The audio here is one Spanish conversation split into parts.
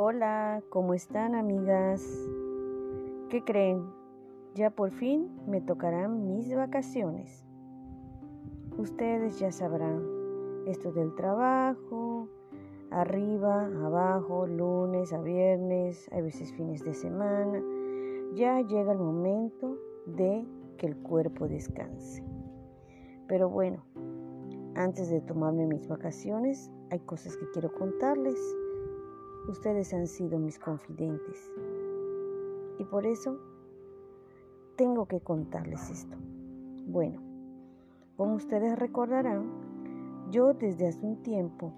Hola, ¿cómo están amigas? ¿Qué creen? Ya por fin me tocarán mis vacaciones. Ustedes ya sabrán, esto del trabajo, arriba, abajo, lunes a viernes, a veces fines de semana, ya llega el momento de que el cuerpo descanse. Pero bueno, antes de tomarme mis vacaciones, hay cosas que quiero contarles. Ustedes han sido mis confidentes. Y por eso tengo que contarles esto. Bueno, como ustedes recordarán, yo desde hace un tiempo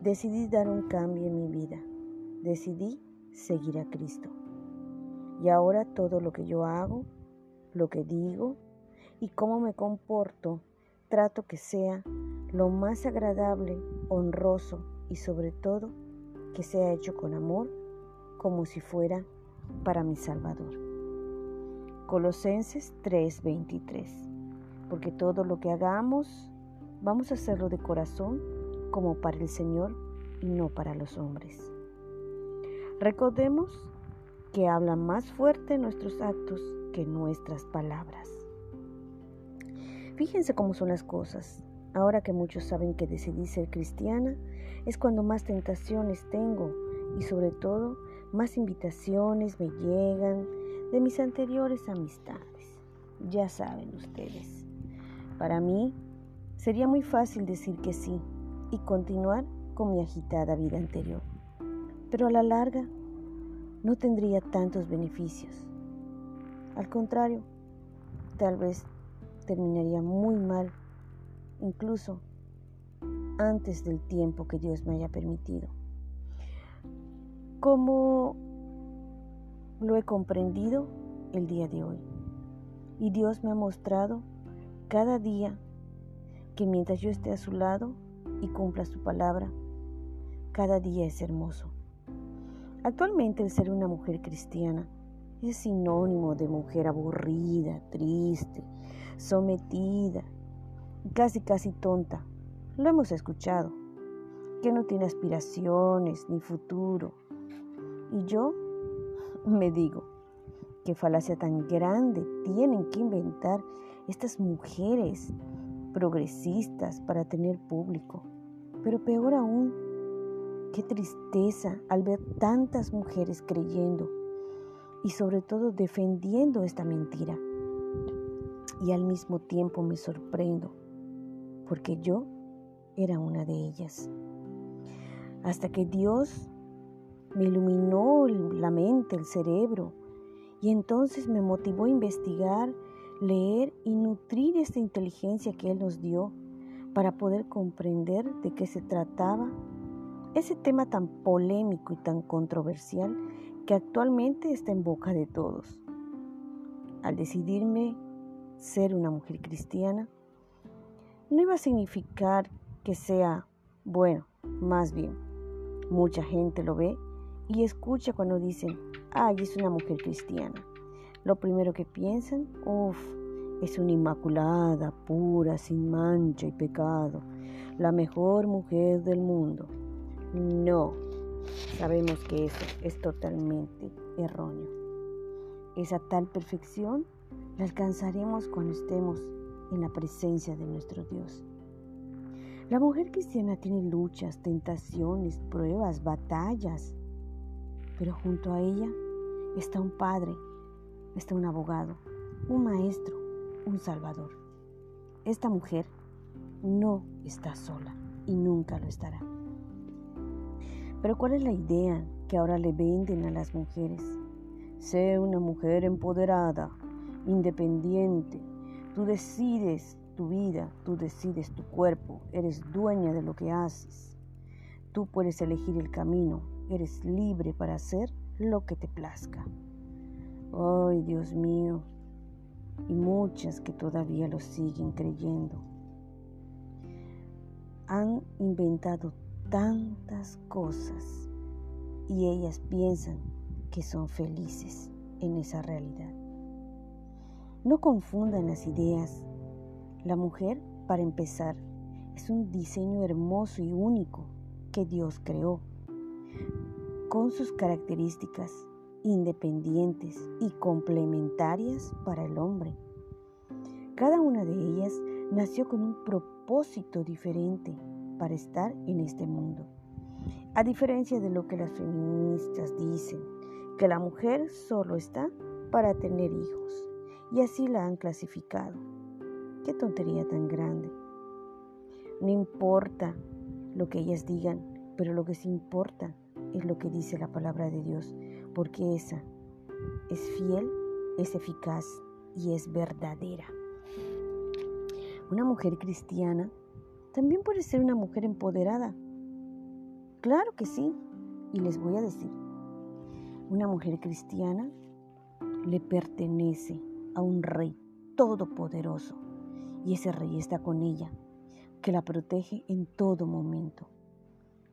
decidí dar un cambio en mi vida. Decidí seguir a Cristo. Y ahora todo lo que yo hago, lo que digo y cómo me comporto, trato que sea lo más agradable, honroso y sobre todo que sea hecho con amor, como si fuera para mi Salvador. Colosenses 3:23. Porque todo lo que hagamos, vamos a hacerlo de corazón como para el Señor y no para los hombres. Recordemos que hablan más fuerte nuestros actos que nuestras palabras. Fíjense cómo son las cosas. Ahora que muchos saben que decidí ser cristiana, es cuando más tentaciones tengo y sobre todo más invitaciones me llegan de mis anteriores amistades. Ya saben ustedes. Para mí sería muy fácil decir que sí y continuar con mi agitada vida anterior. Pero a la larga no tendría tantos beneficios. Al contrario, tal vez terminaría muy mal incluso antes del tiempo que Dios me haya permitido. Como lo he comprendido el día de hoy. Y Dios me ha mostrado cada día que mientras yo esté a su lado y cumpla su palabra, cada día es hermoso. Actualmente el ser una mujer cristiana es sinónimo de mujer aburrida, triste, sometida casi casi tonta. Lo hemos escuchado, que no tiene aspiraciones ni futuro. Y yo me digo, qué falacia tan grande tienen que inventar estas mujeres progresistas para tener público. Pero peor aún, qué tristeza al ver tantas mujeres creyendo y sobre todo defendiendo esta mentira. Y al mismo tiempo me sorprendo porque yo era una de ellas. Hasta que Dios me iluminó la mente, el cerebro, y entonces me motivó a investigar, leer y nutrir esta inteligencia que Él nos dio para poder comprender de qué se trataba ese tema tan polémico y tan controversial que actualmente está en boca de todos. Al decidirme ser una mujer cristiana, no iba a significar que sea bueno, más bien. Mucha gente lo ve y escucha cuando dicen, ay, es una mujer cristiana. Lo primero que piensan, uff, es una inmaculada, pura, sin mancha y pecado, la mejor mujer del mundo. No, sabemos que eso es totalmente erróneo. Esa tal perfección la alcanzaremos cuando estemos en la presencia de nuestro Dios. La mujer cristiana tiene luchas, tentaciones, pruebas, batallas, pero junto a ella está un padre, está un abogado, un maestro, un salvador. Esta mujer no está sola y nunca lo estará. Pero ¿cuál es la idea que ahora le venden a las mujeres? Sé una mujer empoderada, independiente, Tú decides tu vida, tú decides tu cuerpo, eres dueña de lo que haces. Tú puedes elegir el camino, eres libre para hacer lo que te plazca. Ay, Dios mío, y muchas que todavía lo siguen creyendo. Han inventado tantas cosas y ellas piensan que son felices en esa realidad. No confundan las ideas. La mujer, para empezar, es un diseño hermoso y único que Dios creó. con sus características independientes y complementarias para el hombre. Cada una de ellas nació con un propósito diferente para estar en este mundo. A diferencia de lo que las feministas dicen, que la mujer solo está para tener hijos, y así la han clasificado. Qué tontería tan grande. No importa lo que ellas digan, pero lo que sí importa es lo que dice la palabra de Dios, porque esa es fiel, es eficaz y es verdadera. Una mujer cristiana también puede ser una mujer empoderada. Claro que sí, y les voy a decir, una mujer cristiana le pertenece a un rey todopoderoso y ese rey está con ella, que la protege en todo momento.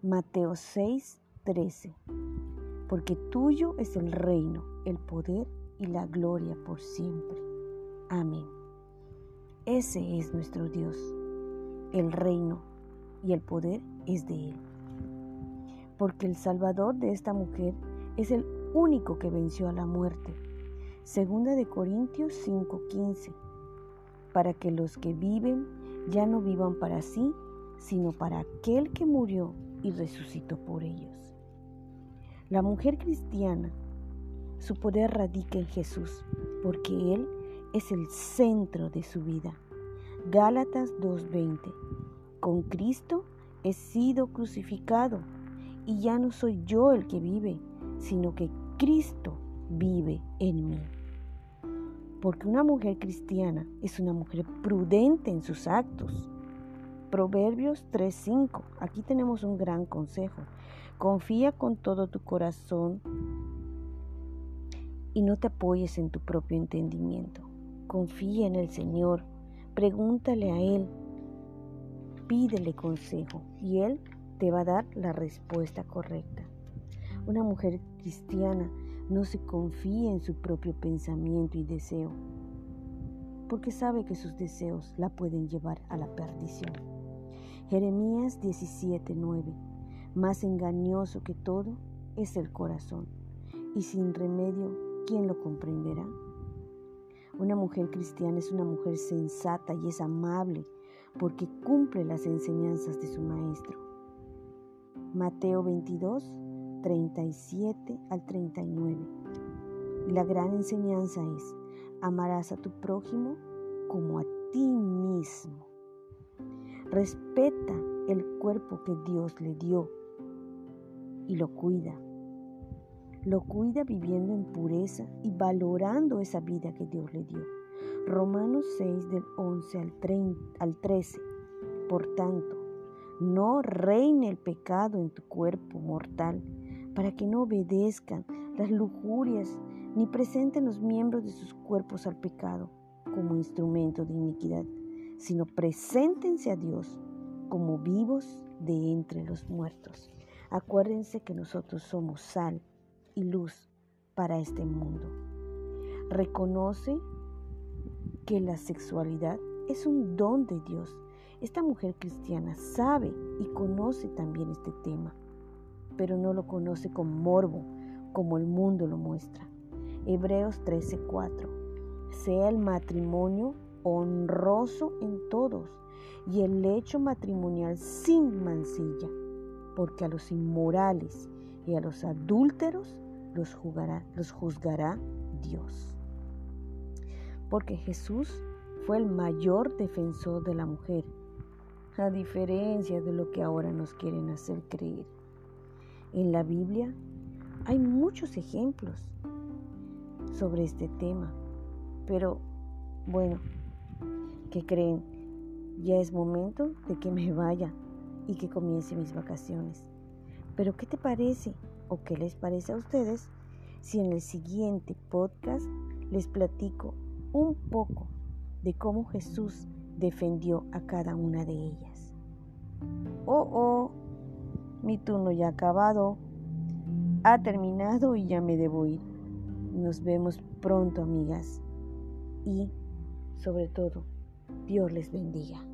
Mateo 6, 13. Porque tuyo es el reino, el poder y la gloria por siempre. Amén. Ese es nuestro Dios. El reino y el poder es de Él. Porque el Salvador de esta mujer es el único que venció a la muerte Segunda de Corintios 5:15, para que los que viven ya no vivan para sí, sino para aquel que murió y resucitó por ellos. La mujer cristiana, su poder radica en Jesús, porque Él es el centro de su vida. Gálatas 2:20, con Cristo he sido crucificado y ya no soy yo el que vive, sino que Cristo vive en mí porque una mujer cristiana es una mujer prudente en sus actos. Proverbios 3:5. Aquí tenemos un gran consejo. Confía con todo tu corazón y no te apoyes en tu propio entendimiento. Confía en el Señor, pregúntale a Él, pídele consejo y Él te va a dar la respuesta correcta. Una mujer cristiana no se confía en su propio pensamiento y deseo, porque sabe que sus deseos la pueden llevar a la perdición. Jeremías 17:9 Más engañoso que todo es el corazón, y sin remedio, ¿quién lo comprenderá? Una mujer cristiana es una mujer sensata y es amable porque cumple las enseñanzas de su maestro. Mateo 22, 37 al 39. La gran enseñanza es, amarás a tu prójimo como a ti mismo. Respeta el cuerpo que Dios le dio y lo cuida. Lo cuida viviendo en pureza y valorando esa vida que Dios le dio. Romanos 6 del 11 al, 30, al 13. Por tanto, no reine el pecado en tu cuerpo mortal para que no obedezcan las lujurias ni presenten los miembros de sus cuerpos al pecado como instrumento de iniquidad, sino preséntense a Dios como vivos de entre los muertos. Acuérdense que nosotros somos sal y luz para este mundo. Reconoce que la sexualidad es un don de Dios. Esta mujer cristiana sabe y conoce también este tema pero no lo conoce con morbo, como el mundo lo muestra. Hebreos 13:4. Sea el matrimonio honroso en todos y el hecho matrimonial sin mancilla, porque a los inmorales y a los adúlteros los, los juzgará Dios. Porque Jesús fue el mayor defensor de la mujer, a diferencia de lo que ahora nos quieren hacer creer. En la Biblia hay muchos ejemplos sobre este tema, pero bueno, ¿qué creen? Ya es momento de que me vaya y que comience mis vacaciones. Pero ¿qué te parece o qué les parece a ustedes si en el siguiente podcast les platico un poco de cómo Jesús defendió a cada una de ellas? Oh, oh, mi turno ya ha acabado, ha terminado y ya me debo ir. Nos vemos pronto, amigas. Y, sobre todo, Dios les bendiga.